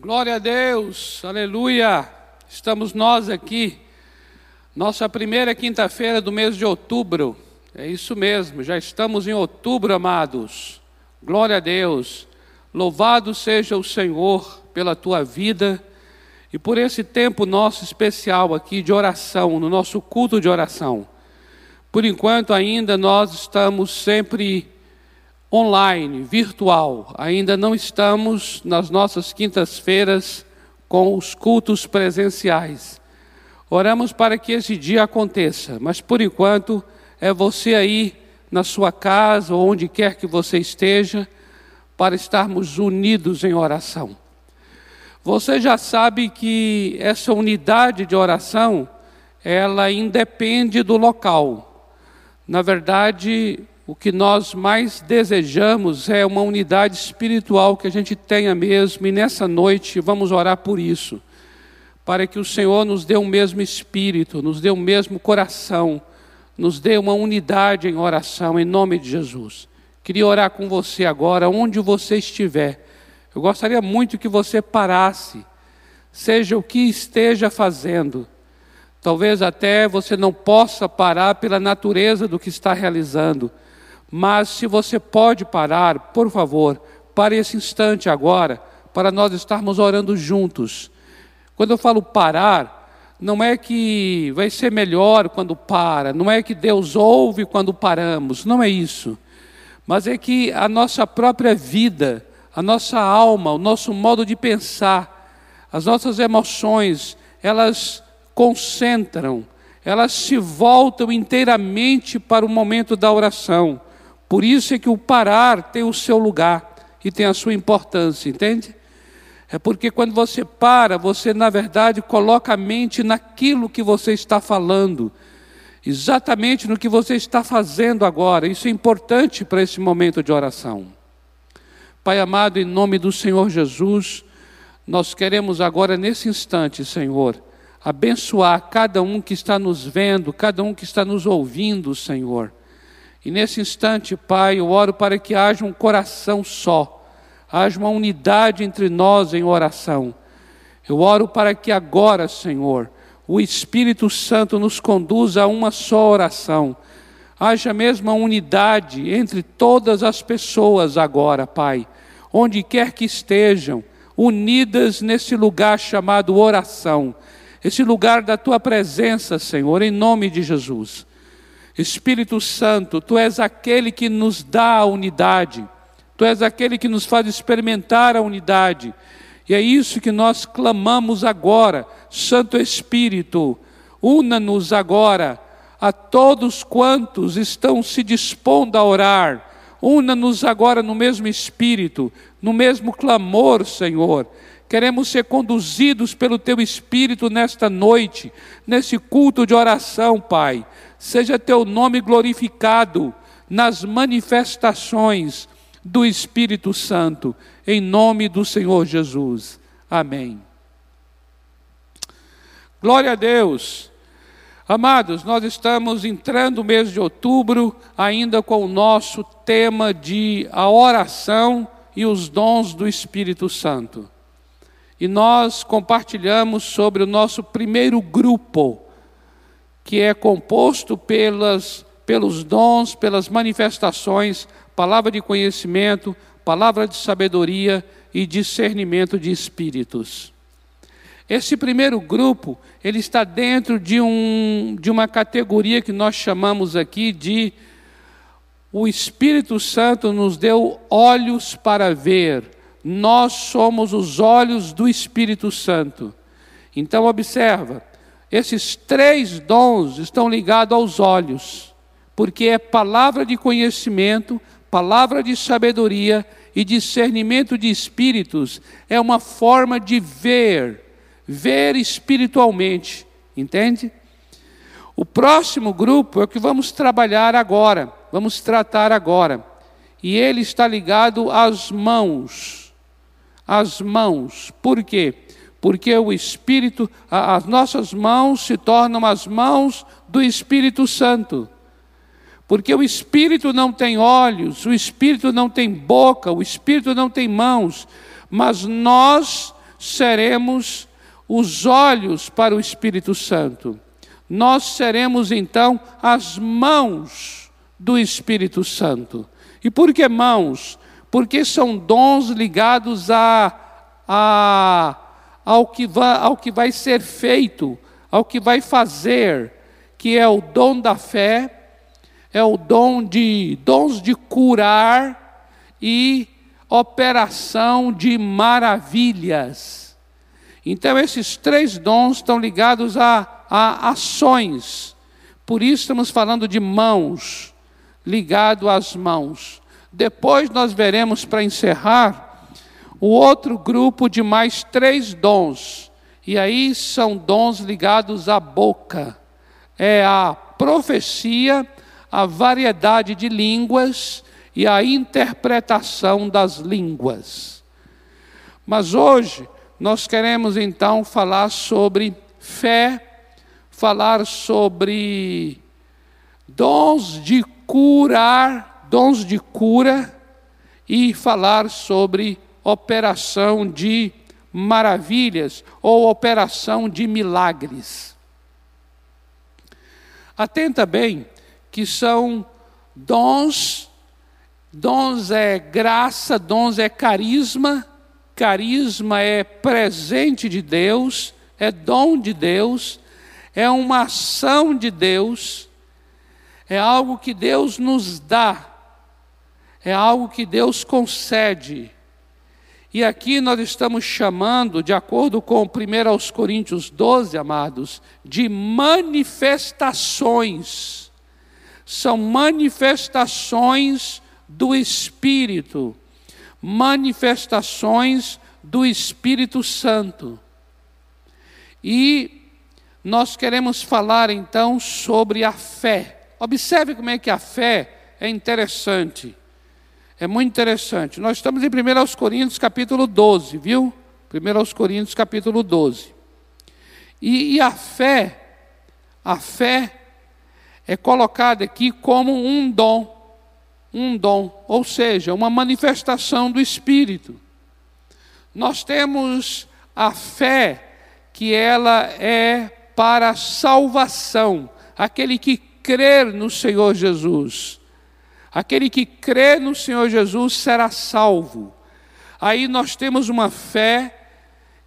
Glória a Deus, aleluia. Estamos nós aqui, nossa primeira quinta-feira do mês de outubro. É isso mesmo, já estamos em outubro, amados. Glória a Deus. Louvado seja o Senhor pela tua vida e por esse tempo nosso especial aqui de oração, no nosso culto de oração. Por enquanto, ainda nós estamos sempre online, virtual. Ainda não estamos nas nossas quintas-feiras com os cultos presenciais. Oramos para que esse dia aconteça, mas por enquanto é você aí na sua casa ou onde quer que você esteja, para estarmos unidos em oração. Você já sabe que essa unidade de oração, ela independe do local. Na verdade, o que nós mais desejamos é uma unidade espiritual que a gente tenha mesmo, e nessa noite vamos orar por isso, para que o Senhor nos dê o mesmo espírito, nos dê o mesmo coração, nos dê uma unidade em oração, em nome de Jesus. Queria orar com você agora, onde você estiver. Eu gostaria muito que você parasse, seja o que esteja fazendo. Talvez até você não possa parar pela natureza do que está realizando mas se você pode parar, por favor, pare esse instante agora, para nós estarmos orando juntos. Quando eu falo parar, não é que vai ser melhor quando para, não é que Deus ouve quando paramos, não é isso. Mas é que a nossa própria vida, a nossa alma, o nosso modo de pensar, as nossas emoções, elas concentram, elas se voltam inteiramente para o momento da oração. Por isso é que o parar tem o seu lugar e tem a sua importância, entende? É porque quando você para, você na verdade coloca a mente naquilo que você está falando, exatamente no que você está fazendo agora. Isso é importante para esse momento de oração. Pai amado, em nome do Senhor Jesus, nós queremos agora, nesse instante, Senhor, abençoar cada um que está nos vendo, cada um que está nos ouvindo, Senhor. E nesse instante, Pai, eu oro para que haja um coração só, haja uma unidade entre nós em oração. Eu oro para que agora, Senhor, o Espírito Santo nos conduza a uma só oração. Haja mesmo a unidade entre todas as pessoas agora, Pai, onde quer que estejam, unidas nesse lugar chamado oração, esse lugar da tua presença, Senhor, em nome de Jesus. Espírito Santo, tu és aquele que nos dá a unidade, tu és aquele que nos faz experimentar a unidade. E é isso que nós clamamos agora, Santo Espírito, una-nos agora a todos quantos estão se dispondo a orar, una-nos agora no mesmo espírito, no mesmo clamor, Senhor. Queremos ser conduzidos pelo Teu Espírito nesta noite, nesse culto de oração, Pai seja teu nome glorificado nas manifestações do Espírito Santo, em nome do Senhor Jesus. Amém. Glória a Deus. Amados, nós estamos entrando no mês de outubro, ainda com o nosso tema de a oração e os dons do Espírito Santo. E nós compartilhamos sobre o nosso primeiro grupo que é composto pelas, pelos dons, pelas manifestações, palavra de conhecimento, palavra de sabedoria e discernimento de espíritos. Esse primeiro grupo, ele está dentro de, um, de uma categoria que nós chamamos aqui de o Espírito Santo nos deu olhos para ver. Nós somos os olhos do Espírito Santo. Então observa, esses três dons estão ligados aos olhos, porque é palavra de conhecimento, palavra de sabedoria e discernimento de espíritos, é uma forma de ver, ver espiritualmente, entende? O próximo grupo é o que vamos trabalhar agora, vamos tratar agora, e ele está ligado às mãos, às mãos, por quê? Porque o Espírito, as nossas mãos se tornam as mãos do Espírito Santo. Porque o Espírito não tem olhos, o Espírito não tem boca, o Espírito não tem mãos, mas nós seremos os olhos para o Espírito Santo. Nós seremos então as mãos do Espírito Santo. E por que mãos? Porque são dons ligados a, a, ao, que vai, ao que vai ser feito, ao que vai fazer, que é o dom da fé, é o dom de dons de curar e operação de maravilhas. Então, esses três dons estão ligados a, a ações. Por isso, estamos falando de mãos, ligado às mãos. Depois, nós veremos, para encerrar, o outro grupo de mais três dons. E aí são dons ligados à boca. É a profecia, a variedade de línguas e a interpretação das línguas. Mas hoje nós queremos então falar sobre fé, falar sobre dons de curar, dons de cura e falar sobre operação de maravilhas ou operação de milagres. Atenta bem que são dons Dons é graça, dons é carisma, carisma é presente de Deus, é dom de Deus, é uma ação de Deus, é algo que Deus nos dá, é algo que Deus concede. E aqui nós estamos chamando, de acordo com 1 Coríntios 12, amados, de manifestações. São manifestações do Espírito, manifestações do Espírito Santo. E nós queremos falar então sobre a fé. Observe como é que a fé é interessante. É muito interessante. Nós estamos em 1 Coríntios capítulo 12, viu? 1 Coríntios capítulo 12. E, e a fé, a fé é colocada aqui como um dom um dom, ou seja, uma manifestação do Espírito. Nós temos a fé que ela é para salvação, aquele que crer no Senhor Jesus. Aquele que crê no Senhor Jesus será salvo. Aí nós temos uma fé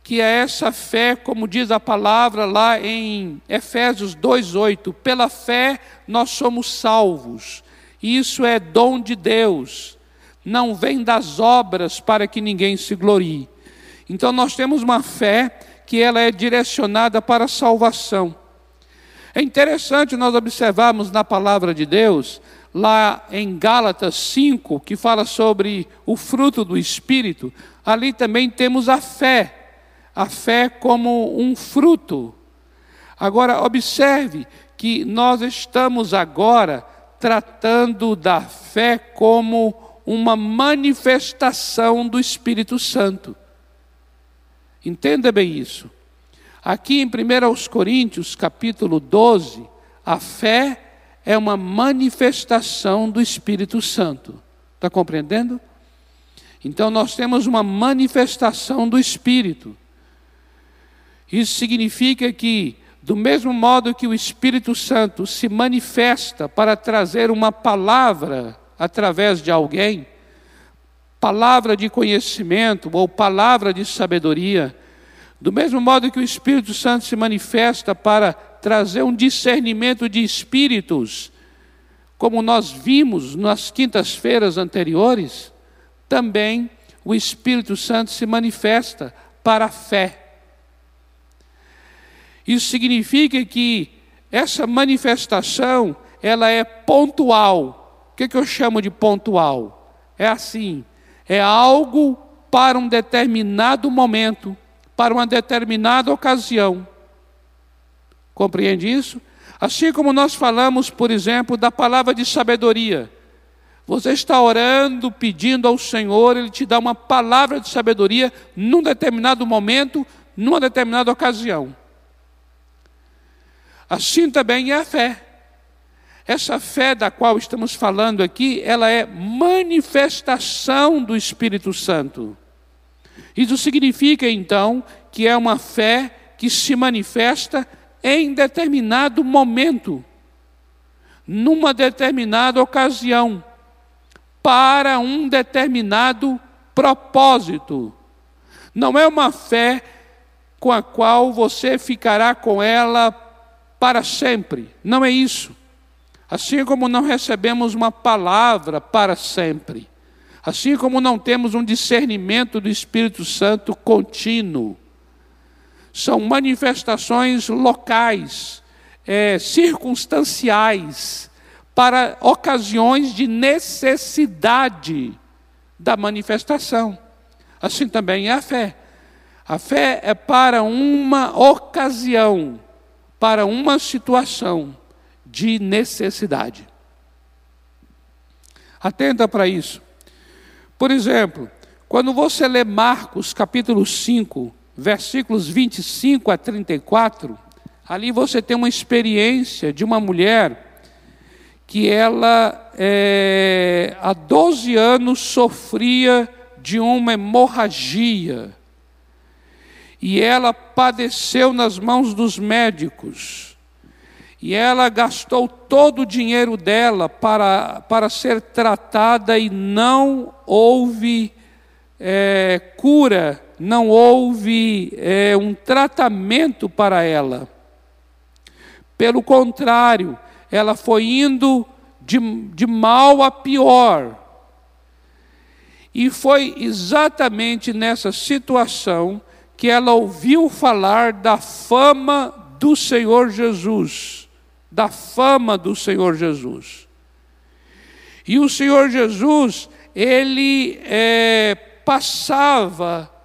que é essa fé, como diz a palavra lá em Efésios 2:8, pela fé nós somos salvos. Isso é dom de Deus, não vem das obras para que ninguém se glorie. Então nós temos uma fé que ela é direcionada para a salvação. É interessante nós observarmos na palavra de Deus, lá em Gálatas 5, que fala sobre o fruto do Espírito, ali também temos a fé, a fé como um fruto. Agora, observe que nós estamos agora tratando da fé como uma manifestação do Espírito Santo. Entenda bem isso. Aqui em 1 Coríntios, capítulo 12, a fé é uma manifestação do Espírito Santo. Está compreendendo? Então nós temos uma manifestação do Espírito. Isso significa que do mesmo modo que o Espírito Santo se manifesta para trazer uma palavra através de alguém, palavra de conhecimento ou palavra de sabedoria, do mesmo modo que o Espírito Santo se manifesta para trazer um discernimento de espíritos, como nós vimos nas quintas-feiras anteriores, também o Espírito Santo se manifesta para a fé. Isso significa que essa manifestação, ela é pontual. O que, que eu chamo de pontual? É assim, é algo para um determinado momento, para uma determinada ocasião. Compreende isso? Assim como nós falamos, por exemplo, da palavra de sabedoria. Você está orando, pedindo ao Senhor, Ele te dá uma palavra de sabedoria num determinado momento, numa determinada ocasião. Assim também é a fé. Essa fé da qual estamos falando aqui, ela é manifestação do Espírito Santo. Isso significa então que é uma fé que se manifesta em determinado momento, numa determinada ocasião, para um determinado propósito. Não é uma fé com a qual você ficará com ela para sempre. Não é isso. Assim como não recebemos uma palavra para sempre. Assim como não temos um discernimento do Espírito Santo contínuo. São manifestações locais, é, circunstanciais, para ocasiões de necessidade da manifestação. Assim também é a fé. A fé é para uma ocasião, para uma situação de necessidade. Atenta para isso. Por exemplo, quando você lê Marcos capítulo 5, versículos 25 a 34, ali você tem uma experiência de uma mulher que ela é, há 12 anos sofria de uma hemorragia e ela padeceu nas mãos dos médicos. E ela gastou todo o dinheiro dela para, para ser tratada e não houve é, cura, não houve é, um tratamento para ela. Pelo contrário, ela foi indo de, de mal a pior. E foi exatamente nessa situação que ela ouviu falar da fama do Senhor Jesus, da fama do Senhor Jesus. E o Senhor Jesus, ele é, passava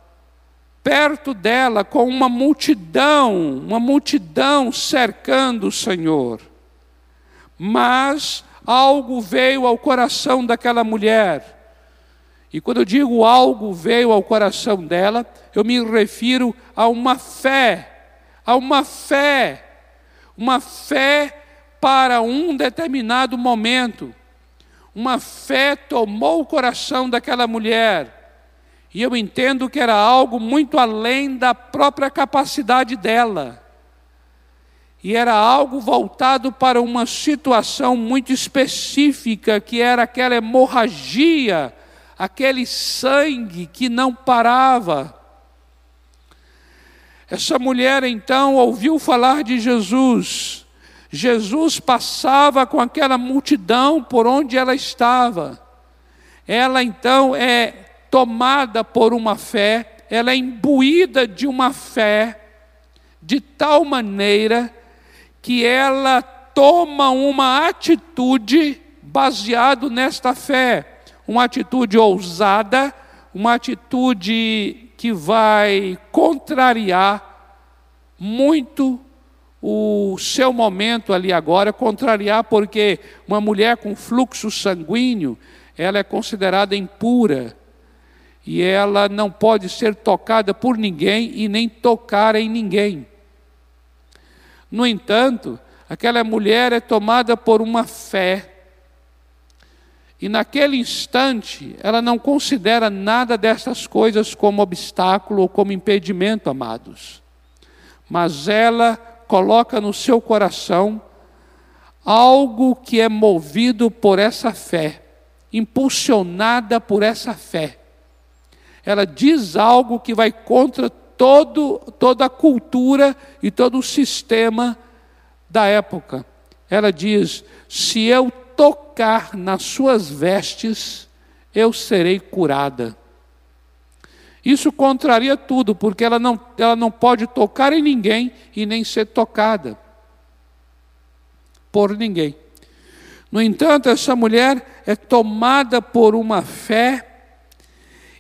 perto dela com uma multidão, uma multidão cercando o Senhor. Mas algo veio ao coração daquela mulher e quando eu digo algo veio ao coração dela, eu me refiro a uma fé, a uma fé, uma fé para um determinado momento. Uma fé tomou o coração daquela mulher. E eu entendo que era algo muito além da própria capacidade dela. E era algo voltado para uma situação muito específica, que era aquela hemorragia aquele sangue que não parava. Essa mulher então ouviu falar de Jesus. Jesus passava com aquela multidão por onde ela estava. Ela então é tomada por uma fé, ela é imbuída de uma fé, de tal maneira que ela toma uma atitude baseado nesta fé. Uma atitude ousada, uma atitude que vai contrariar muito o seu momento ali agora, contrariar porque uma mulher com fluxo sanguíneo, ela é considerada impura e ela não pode ser tocada por ninguém e nem tocar em ninguém. No entanto, aquela mulher é tomada por uma fé e naquele instante, ela não considera nada dessas coisas como obstáculo ou como impedimento, amados. Mas ela coloca no seu coração algo que é movido por essa fé, impulsionada por essa fé. Ela diz algo que vai contra todo, toda a cultura e todo o sistema da época. Ela diz: se eu tocar nas suas vestes, eu serei curada. Isso contraria tudo, porque ela não, ela não pode tocar em ninguém e nem ser tocada por ninguém. No entanto, essa mulher é tomada por uma fé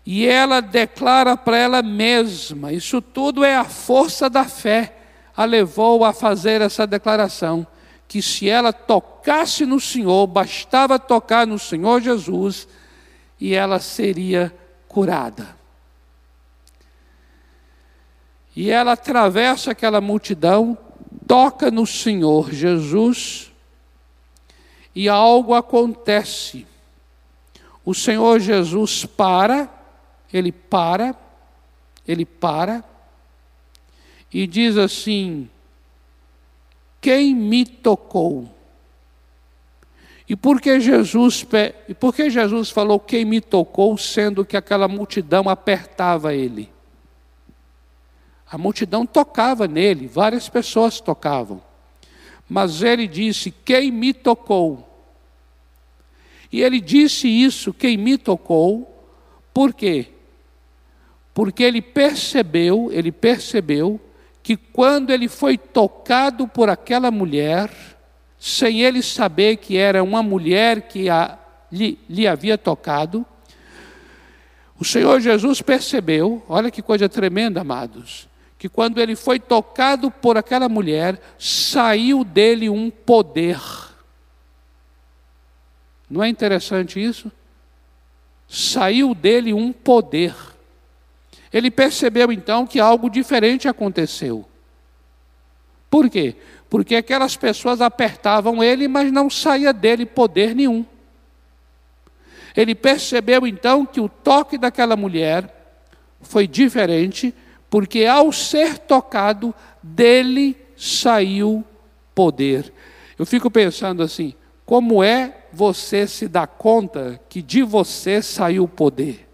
e ela declara para ela mesma: isso tudo é a força da fé, a levou a fazer essa declaração que se ela tocasse no Senhor, bastava tocar no Senhor Jesus e ela seria curada. E ela atravessa aquela multidão, toca no Senhor Jesus e algo acontece. O Senhor Jesus para, ele para, ele para e diz assim: Quem me tocou? E por que Jesus, e por que Jesus falou quem me tocou, sendo que aquela multidão apertava ele? A multidão tocava nele, várias pessoas tocavam. Mas ele disse: Quem me tocou? E ele disse isso, quem me tocou, por quê? Porque ele percebeu, ele percebeu que quando ele foi tocado por aquela mulher, sem ele saber que era uma mulher que a, lhe, lhe havia tocado, o Senhor Jesus percebeu, olha que coisa tremenda, amados, que quando ele foi tocado por aquela mulher, saiu dele um poder. Não é interessante isso? Saiu dele um poder. Ele percebeu então que algo diferente aconteceu. Por quê? Porque aquelas pessoas apertavam ele, mas não saía dele poder nenhum. Ele percebeu então que o toque daquela mulher foi diferente, porque ao ser tocado, dele saiu poder. Eu fico pensando assim: como é você se dar conta que de você saiu poder?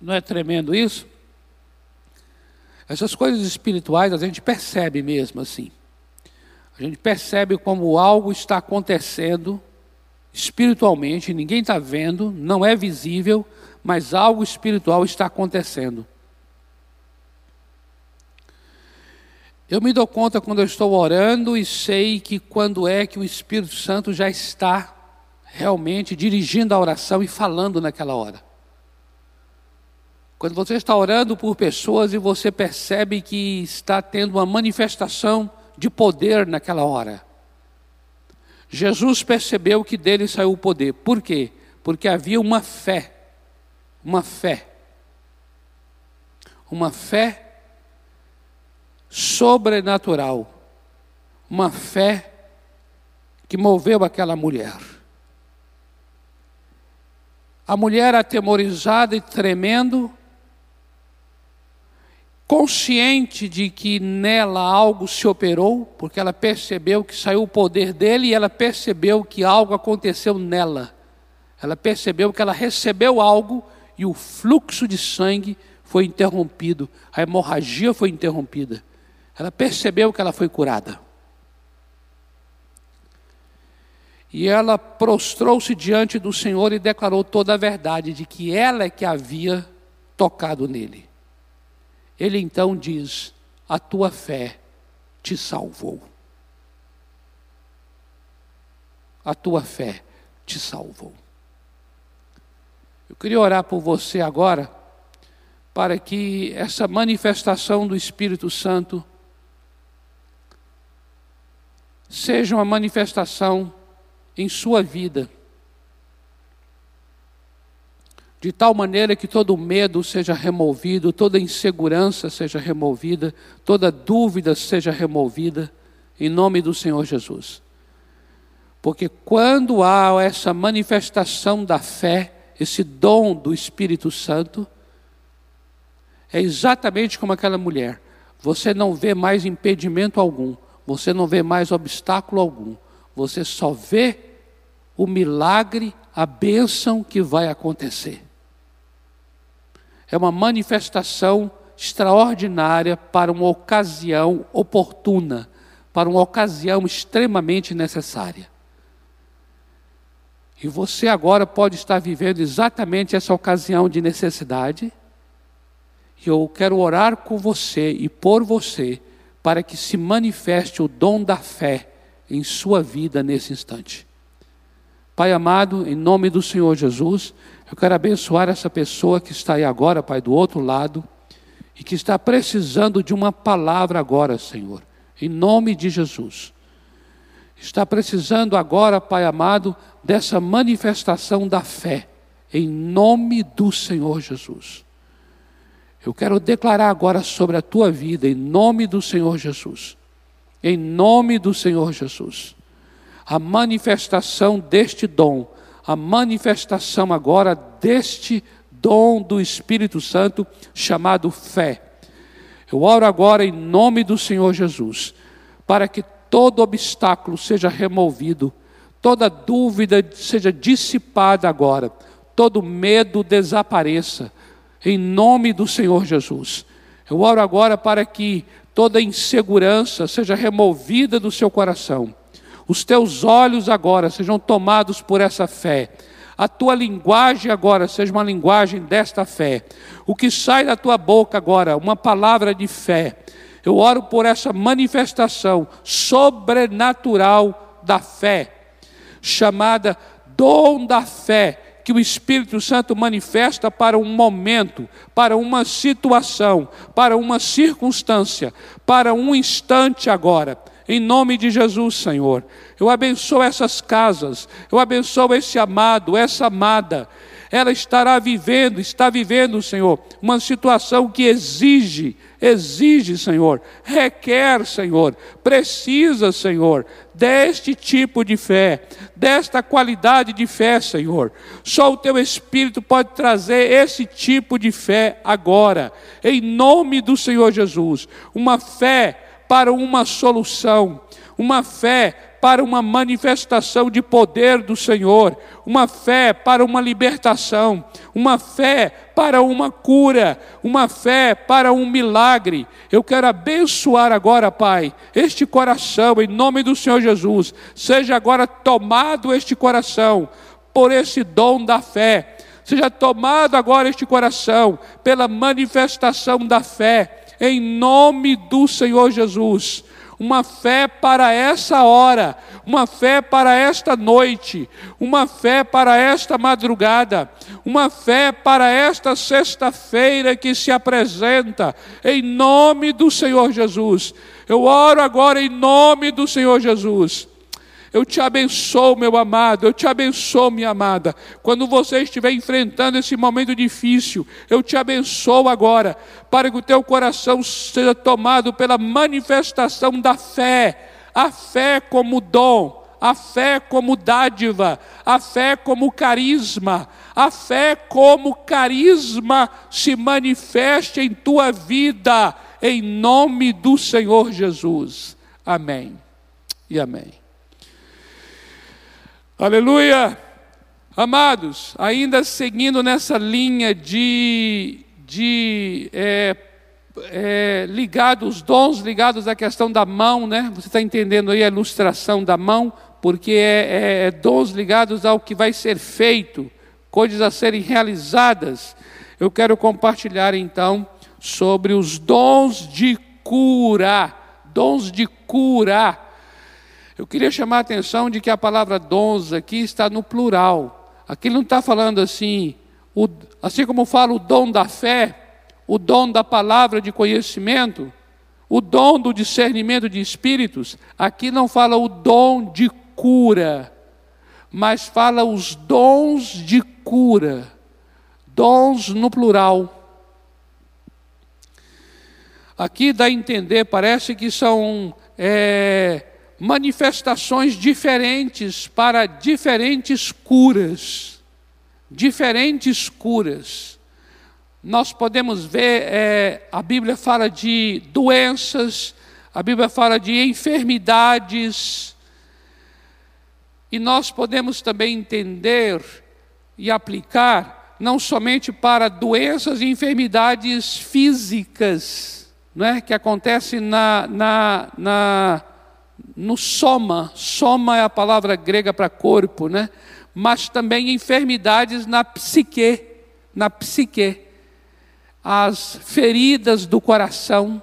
Não é tremendo isso? Essas coisas espirituais a gente percebe mesmo assim. A gente percebe como algo está acontecendo espiritualmente, ninguém está vendo, não é visível, mas algo espiritual está acontecendo. Eu me dou conta quando eu estou orando e sei que quando é que o Espírito Santo já está realmente dirigindo a oração e falando naquela hora. Quando você está orando por pessoas e você percebe que está tendo uma manifestação de poder naquela hora. Jesus percebeu que dele saiu o poder. Por quê? Porque havia uma fé. Uma fé. Uma fé sobrenatural. Uma fé que moveu aquela mulher. A mulher atemorizada e tremendo, consciente de que nela algo se operou, porque ela percebeu que saiu o poder dele e ela percebeu que algo aconteceu nela. Ela percebeu que ela recebeu algo e o fluxo de sangue foi interrompido, a hemorragia foi interrompida. Ela percebeu que ela foi curada. E ela prostrou-se diante do Senhor e declarou toda a verdade de que ela é que havia tocado nele. Ele então diz: A tua fé te salvou. A tua fé te salvou. Eu queria orar por você agora, para que essa manifestação do Espírito Santo seja uma manifestação em sua vida de tal maneira que todo medo seja removido, toda insegurança seja removida, toda dúvida seja removida, em nome do Senhor Jesus. Porque quando há essa manifestação da fé, esse dom do Espírito Santo, é exatamente como aquela mulher. Você não vê mais impedimento algum, você não vê mais obstáculo algum, você só vê o milagre, a bênção que vai acontecer é uma manifestação extraordinária para uma ocasião oportuna, para uma ocasião extremamente necessária. E você agora pode estar vivendo exatamente essa ocasião de necessidade. E eu quero orar com você e por você, para que se manifeste o dom da fé em sua vida nesse instante. Pai amado, em nome do Senhor Jesus, eu quero abençoar essa pessoa que está aí agora, Pai, do outro lado, e que está precisando de uma palavra agora, Senhor, em nome de Jesus. Está precisando agora, Pai amado, dessa manifestação da fé, em nome do Senhor Jesus. Eu quero declarar agora sobre a tua vida, em nome do Senhor Jesus, em nome do Senhor Jesus. A manifestação deste dom, a manifestação agora deste dom do Espírito Santo chamado fé. Eu oro agora em nome do Senhor Jesus, para que todo obstáculo seja removido, toda dúvida seja dissipada agora, todo medo desapareça, em nome do Senhor Jesus. Eu oro agora para que toda insegurança seja removida do seu coração. Os teus olhos agora sejam tomados por essa fé. A tua linguagem agora seja uma linguagem desta fé. O que sai da tua boca agora, uma palavra de fé. Eu oro por essa manifestação sobrenatural da fé, chamada dom da fé que o Espírito Santo manifesta para um momento, para uma situação, para uma circunstância, para um instante agora. Em nome de Jesus, Senhor. Eu abençoo essas casas, eu abençoo esse amado, essa amada. Ela estará vivendo, está vivendo, Senhor, uma situação que exige exige, Senhor, requer, Senhor, precisa, Senhor, deste tipo de fé, desta qualidade de fé, Senhor. Só o teu Espírito pode trazer esse tipo de fé agora, em nome do Senhor Jesus. Uma fé para uma solução, uma fé para uma manifestação de poder do Senhor, uma fé para uma libertação, uma fé para uma cura, uma fé para um milagre. Eu quero abençoar agora, Pai, este coração, em nome do Senhor Jesus. Seja agora tomado este coração por esse dom da fé. Seja tomado agora este coração pela manifestação da fé, em nome do Senhor Jesus. Uma fé para essa hora, uma fé para esta noite, uma fé para esta madrugada, uma fé para esta sexta-feira que se apresenta, em nome do Senhor Jesus. Eu oro agora em nome do Senhor Jesus eu te abençoo, meu amado, eu te abençoo, minha amada. Quando você estiver enfrentando esse momento difícil, eu te abençoo agora, para que o teu coração seja tomado pela manifestação da fé, a fé como dom, a fé como dádiva, a fé como carisma, a fé como carisma se manifeste em tua vida, em nome do Senhor Jesus. Amém e amém. Aleluia! Amados, ainda seguindo nessa linha de, de é, é, ligados, dons ligados à questão da mão, né? Você está entendendo aí a ilustração da mão, porque é, é, é dons ligados ao que vai ser feito, coisas a serem realizadas. Eu quero compartilhar então sobre os dons de cura, dons de cura. Eu queria chamar a atenção de que a palavra dons aqui está no plural. Aqui não está falando assim, o, assim como fala o dom da fé, o dom da palavra de conhecimento, o dom do discernimento de espíritos, aqui não fala o dom de cura, mas fala os dons de cura, dons no plural. Aqui dá a entender, parece que são é, manifestações diferentes para diferentes curas. Diferentes curas. Nós podemos ver, é, a Bíblia fala de doenças, a Bíblia fala de enfermidades, e nós podemos também entender e aplicar não somente para doenças e enfermidades físicas, não é? que acontecem na, na, na no soma, soma é a palavra grega para corpo, né? Mas também enfermidades na psique, na psique. As feridas do coração.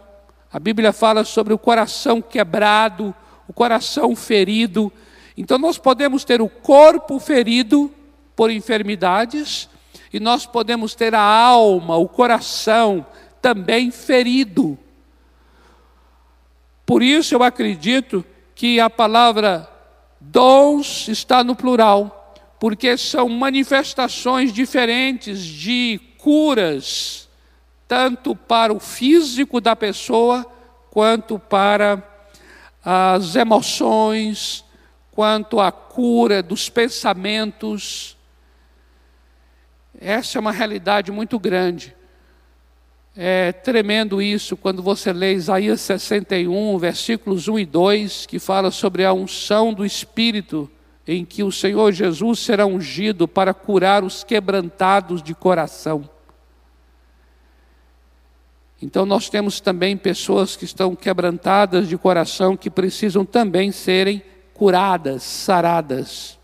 A Bíblia fala sobre o coração quebrado, o coração ferido. Então nós podemos ter o corpo ferido por enfermidades e nós podemos ter a alma, o coração também ferido por isso eu acredito que a palavra dons está no plural, porque são manifestações diferentes de curas, tanto para o físico da pessoa, quanto para as emoções, quanto à cura dos pensamentos. Essa é uma realidade muito grande. É tremendo isso quando você lê Isaías 61, versículos 1 e 2, que fala sobre a unção do Espírito, em que o Senhor Jesus será ungido para curar os quebrantados de coração. Então, nós temos também pessoas que estão quebrantadas de coração, que precisam também serem curadas, saradas.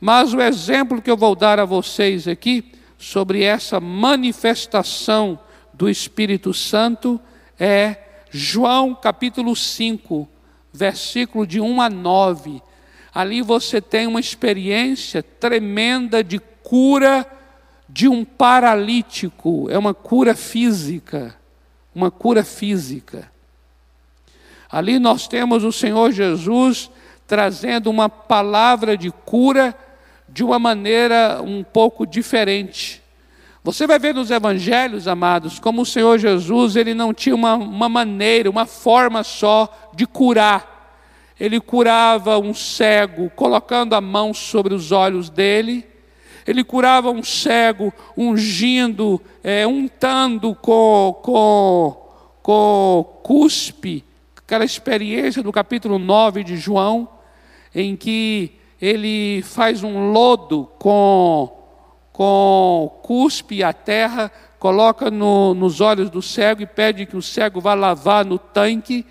Mas o exemplo que eu vou dar a vocês aqui sobre essa manifestação do Espírito Santo é João capítulo 5, versículo de 1 a 9. Ali você tem uma experiência tremenda de cura de um paralítico, é uma cura física, uma cura física. Ali nós temos o Senhor Jesus trazendo uma palavra de cura de uma maneira um pouco diferente. Você vai ver nos evangelhos, amados, como o Senhor Jesus, ele não tinha uma, uma maneira, uma forma só de curar. Ele curava um cego colocando a mão sobre os olhos dele, ele curava um cego ungindo, é, untando com, com, com cuspe, aquela experiência do capítulo 9 de João, em que ele faz um lodo com com cuspe a terra, coloca no, nos olhos do cego e pede que o cego vá lavar no tanque,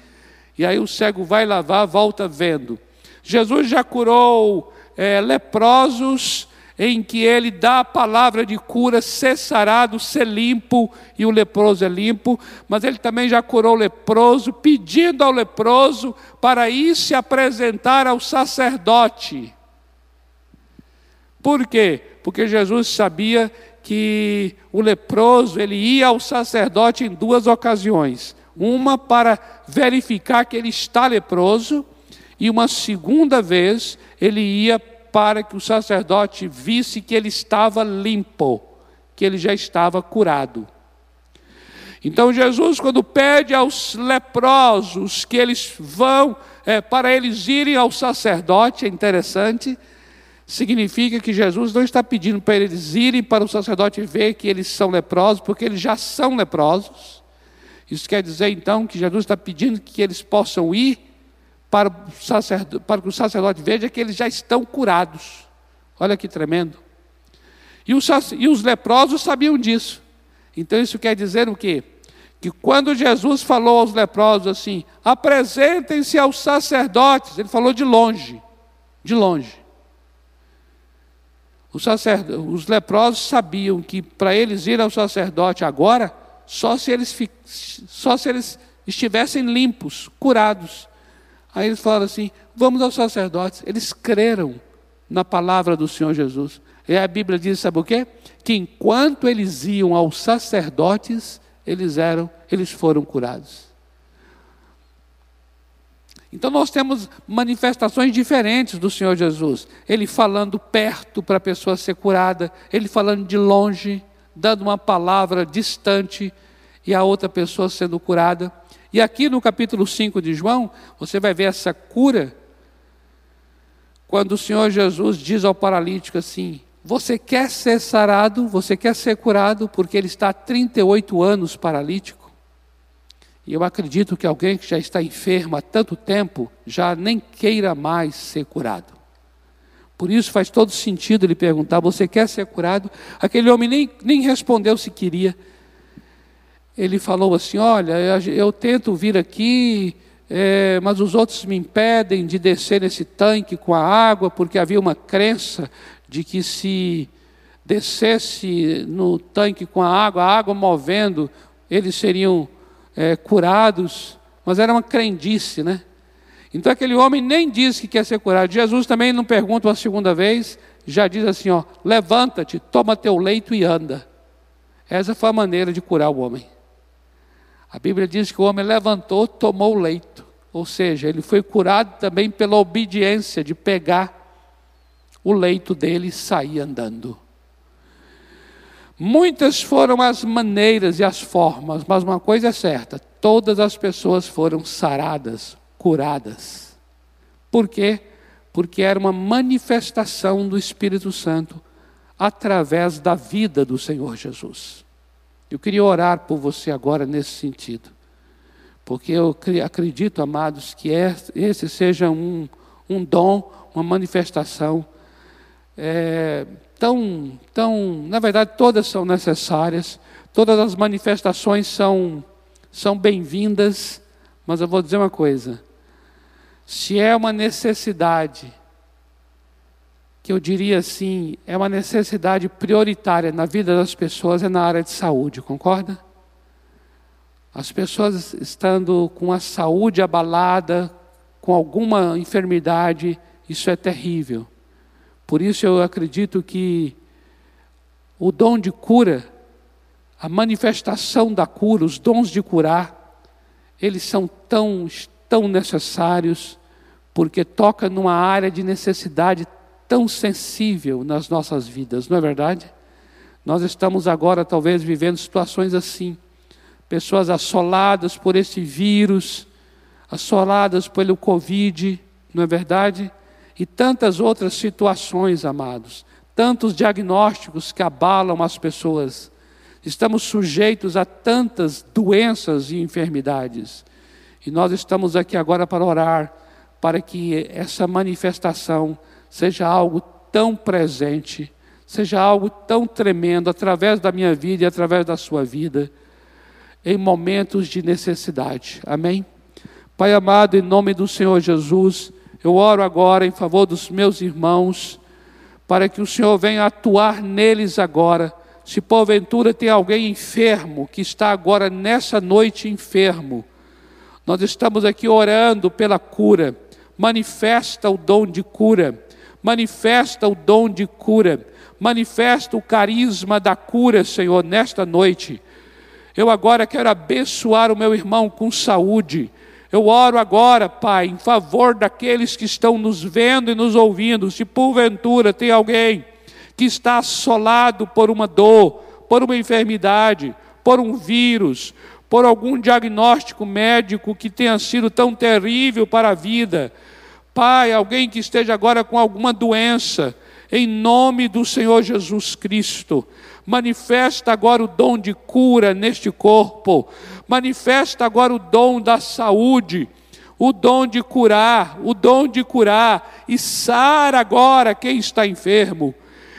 e aí o cego vai lavar, volta vendo. Jesus já curou é, leprosos, em que ele dá a palavra de cura, ser sarado, ser limpo, e o leproso é limpo, mas ele também já curou o leproso, pedindo ao leproso para ir se apresentar ao sacerdote. Por quê? Porque Jesus sabia que o leproso ele ia ao sacerdote em duas ocasiões. Uma para verificar que ele está leproso, e uma segunda vez ele ia para que o sacerdote visse que ele estava limpo, que ele já estava curado. Então Jesus, quando pede aos leprosos que eles vão, é, para eles irem ao sacerdote, é interessante, significa que Jesus não está pedindo para eles irem para o sacerdote ver que eles são leprosos, porque eles já são leprosos. Isso quer dizer então que Jesus está pedindo que eles possam ir para, o para que o sacerdote veja que eles já estão curados. Olha que tremendo. E os, e os leprosos sabiam disso. Então isso quer dizer o quê? Que quando Jesus falou aos leprosos assim: apresentem-se aos sacerdotes, ele falou de longe, de longe. Os, os leprosos sabiam que para eles ir ao sacerdote agora, só se eles, só se eles estivessem limpos, curados. Aí eles falaram assim: vamos aos sacerdotes. Eles creram na palavra do Senhor Jesus. E a Bíblia diz, sabe o quê? Que enquanto eles iam aos sacerdotes, eles eram, eles foram curados. Então nós temos manifestações diferentes do Senhor Jesus. Ele falando perto para a pessoa ser curada, ele falando de longe, dando uma palavra distante e a outra pessoa sendo curada. E aqui no capítulo 5 de João, você vai ver essa cura quando o Senhor Jesus diz ao paralítico assim: Você quer ser sarado, você quer ser curado, porque ele está há 38 anos paralítico. E eu acredito que alguém que já está enfermo há tanto tempo já nem queira mais ser curado. Por isso faz todo sentido ele perguntar: Você quer ser curado? Aquele homem nem, nem respondeu se queria. Ele falou assim: Olha, eu, eu tento vir aqui, é, mas os outros me impedem de descer nesse tanque com a água, porque havia uma crença de que se descesse no tanque com a água, a água movendo, eles seriam é, curados, mas era uma crendice, né? Então aquele homem nem diz que quer ser curado. Jesus também não pergunta uma segunda vez, já diz assim: ó, levanta-te, toma teu leito e anda. Essa foi a maneira de curar o homem. A Bíblia diz que o homem levantou, tomou o leito. Ou seja, ele foi curado também pela obediência de pegar o leito dele e sair andando. Muitas foram as maneiras e as formas, mas uma coisa é certa: todas as pessoas foram saradas, curadas. Por quê? Porque era uma manifestação do Espírito Santo através da vida do Senhor Jesus. Eu queria orar por você agora nesse sentido, porque eu acredito, amados, que esse seja um, um dom, uma manifestação é, tão, tão, na verdade, todas são necessárias, todas as manifestações são, são bem-vindas, mas eu vou dizer uma coisa: se é uma necessidade que eu diria assim, é uma necessidade prioritária na vida das pessoas é na área de saúde, concorda? As pessoas estando com a saúde abalada, com alguma enfermidade, isso é terrível. Por isso eu acredito que o dom de cura, a manifestação da cura, os dons de curar, eles são tão, tão necessários, porque toca numa área de necessidade tão sensível nas nossas vidas, não é verdade? Nós estamos agora talvez vivendo situações assim, pessoas assoladas por esse vírus, assoladas pelo Covid, não é verdade? E tantas outras situações, amados, tantos diagnósticos que abalam as pessoas. Estamos sujeitos a tantas doenças e enfermidades. E nós estamos aqui agora para orar, para que essa manifestação seja algo tão presente, seja algo tão tremendo através da minha vida e através da sua vida, em momentos de necessidade. Amém? Pai amado, em nome do Senhor Jesus, eu oro agora em favor dos meus irmãos, para que o Senhor venha atuar neles agora. Se porventura tem alguém enfermo, que está agora nessa noite enfermo, nós estamos aqui orando pela cura. Manifesta o dom de cura manifesta o dom de cura, manifesta o carisma da cura, Senhor, nesta noite. Eu agora quero abençoar o meu irmão com saúde. Eu oro agora, Pai, em favor daqueles que estão nos vendo e nos ouvindo. Se porventura tem alguém que está assolado por uma dor, por uma enfermidade, por um vírus, por algum diagnóstico médico que tenha sido tão terrível para a vida, Pai, alguém que esteja agora com alguma doença, em nome do Senhor Jesus Cristo, manifesta agora o dom de cura neste corpo, manifesta agora o dom da saúde, o dom de curar, o dom de curar, e sara agora quem está enfermo.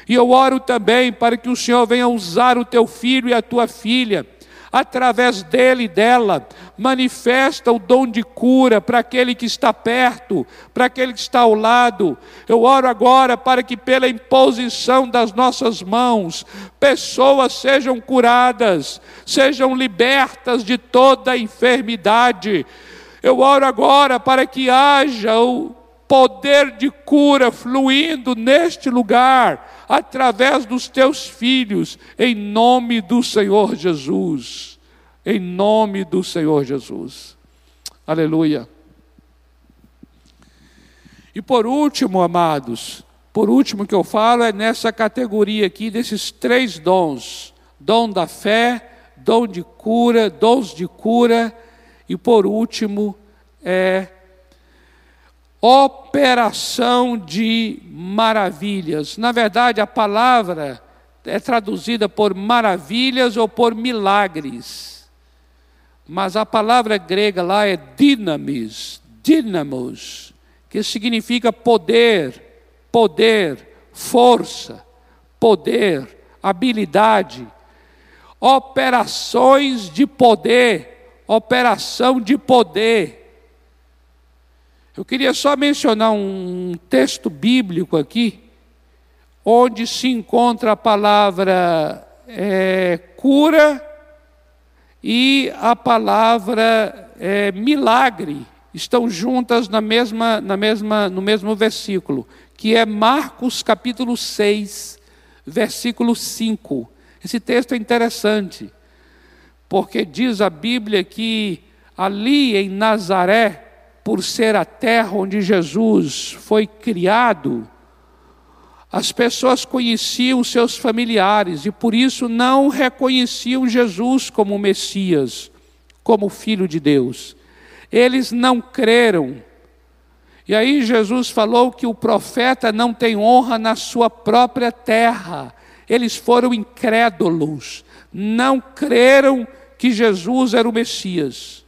E eu oro também para que o Senhor venha usar o teu filho e a tua filha através dele e dela, manifesta o dom de cura para aquele que está perto, para aquele que está ao lado. Eu oro agora para que, pela imposição das nossas mãos, pessoas sejam curadas, sejam libertas de toda enfermidade. Eu oro agora para que haja o poder de cura fluindo neste lugar, através dos teus filhos, em nome do Senhor Jesus. Em nome do Senhor Jesus. Aleluia. E por último, amados, por último que eu falo é nessa categoria aqui desses três dons: dom da fé, dom de cura, dons de cura, e por último é operação de maravilhas. Na verdade, a palavra é traduzida por maravilhas ou por milagres. Mas a palavra grega lá é dinamis, dinamos, que significa poder, poder, força, poder, habilidade, operações de poder, operação de poder eu queria só mencionar um texto bíblico aqui, onde se encontra a palavra é, cura e a palavra é, milagre estão juntas na mesma, na mesma, no mesmo versículo, que é Marcos capítulo 6, versículo 5. Esse texto é interessante, porque diz a Bíblia que ali em Nazaré, por ser a terra onde Jesus foi criado, as pessoas conheciam seus familiares e por isso não reconheciam Jesus como Messias, como Filho de Deus. Eles não creram. E aí Jesus falou que o profeta não tem honra na sua própria terra. Eles foram incrédulos, não creram que Jesus era o Messias.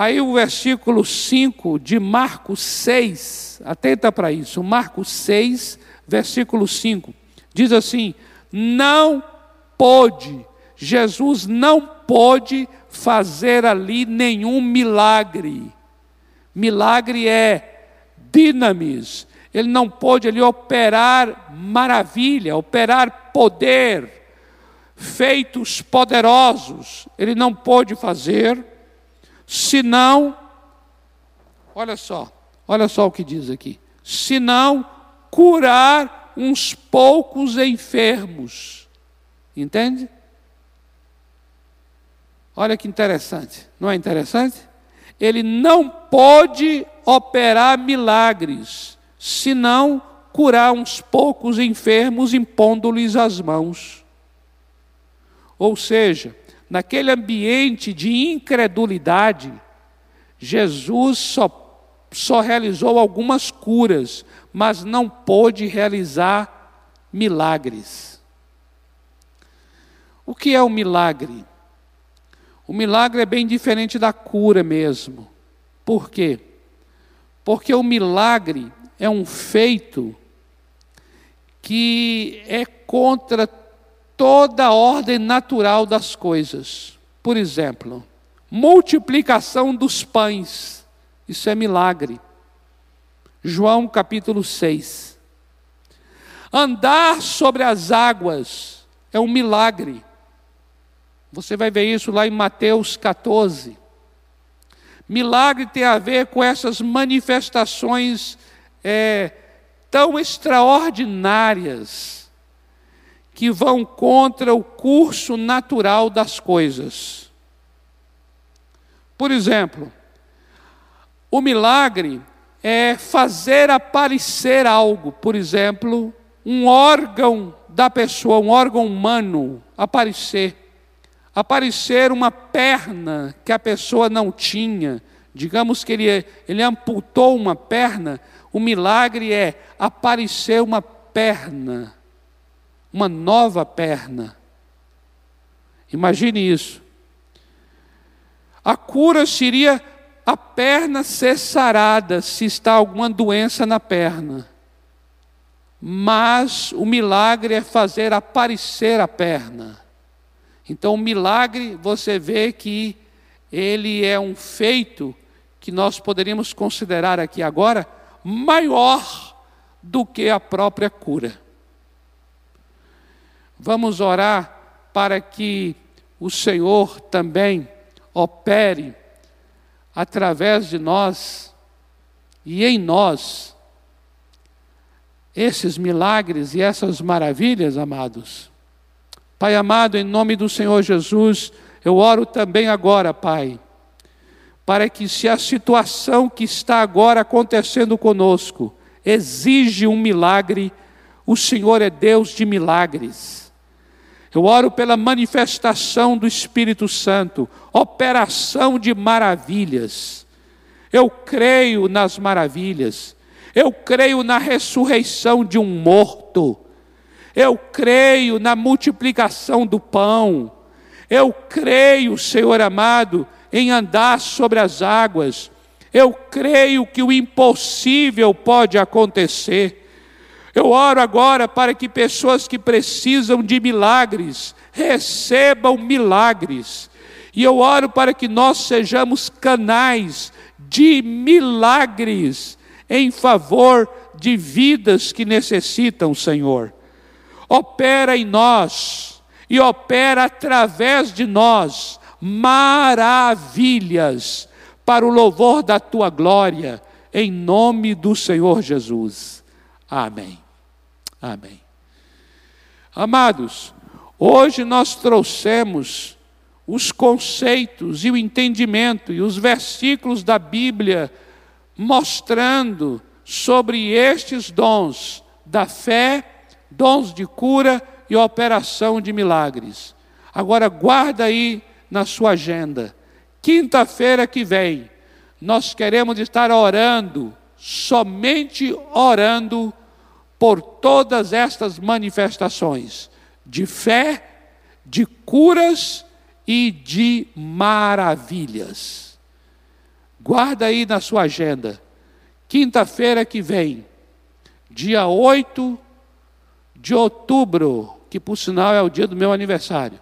Aí o versículo 5 de Marcos 6, atenta para isso, Marcos 6, versículo 5, diz assim: Não pôde, Jesus não pôde fazer ali nenhum milagre. Milagre é dinamis. Ele não pôde ali operar maravilha, operar poder, feitos poderosos. Ele não pôde fazer, senão, olha só, olha só o que diz aqui: senão curar uns poucos enfermos. Entende? Olha que interessante, não é interessante? Ele não pode operar milagres, senão curar uns poucos enfermos impondo-lhes as mãos. Ou seja, naquele ambiente de incredulidade, Jesus só, só realizou algumas curas, mas não pôde realizar milagres. O que é o um milagre? O milagre é bem diferente da cura mesmo. Por quê? Porque o milagre é um feito que é contra toda a ordem natural das coisas. Por exemplo, multiplicação dos pães. Isso é milagre. João capítulo 6. Andar sobre as águas é um milagre. Você vai ver isso lá em Mateus 14. Milagre tem a ver com essas manifestações é, tão extraordinárias que vão contra o curso natural das coisas. Por exemplo, o milagre é fazer aparecer algo, por exemplo, um órgão da pessoa, um órgão humano aparecer. Aparecer uma perna que a pessoa não tinha, digamos que ele, ele amputou uma perna, o milagre é aparecer uma perna, uma nova perna. Imagine isso. A cura seria a perna ser sarada se está alguma doença na perna. Mas o milagre é fazer aparecer a perna. Então, o milagre, você vê que ele é um feito que nós poderíamos considerar aqui agora maior do que a própria cura. Vamos orar para que o Senhor também opere através de nós e em nós esses milagres e essas maravilhas, amados. Pai amado, em nome do Senhor Jesus, eu oro também agora, Pai, para que se a situação que está agora acontecendo conosco exige um milagre, o Senhor é Deus de milagres. Eu oro pela manifestação do Espírito Santo, operação de maravilhas. Eu creio nas maravilhas. Eu creio na ressurreição de um morto. Eu creio na multiplicação do pão. Eu creio, Senhor amado, em andar sobre as águas. Eu creio que o impossível pode acontecer. Eu oro agora para que pessoas que precisam de milagres recebam milagres. E eu oro para que nós sejamos canais de milagres em favor de vidas que necessitam, Senhor opera em nós e opera através de nós maravilhas para o louvor da tua glória, em nome do Senhor Jesus. Amém. Amém. Amados, hoje nós trouxemos os conceitos e o entendimento e os versículos da Bíblia mostrando sobre estes dons da fé dons de cura e operação de milagres. Agora guarda aí na sua agenda. Quinta-feira que vem, nós queremos estar orando, somente orando por todas estas manifestações de fé, de curas e de maravilhas. Guarda aí na sua agenda. Quinta-feira que vem, dia 8 de outubro, que por sinal é o dia do meu aniversário.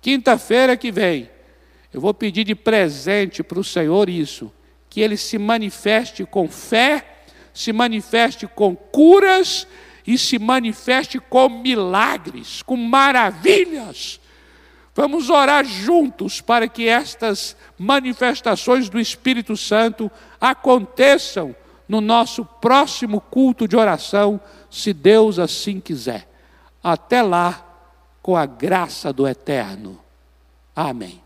Quinta-feira que vem, eu vou pedir de presente para o Senhor isso, que Ele se manifeste com fé, se manifeste com curas e se manifeste com milagres, com maravilhas. Vamos orar juntos para que estas manifestações do Espírito Santo aconteçam no nosso próximo culto de oração, se Deus assim quiser. Até lá, com a graça do Eterno. Amém.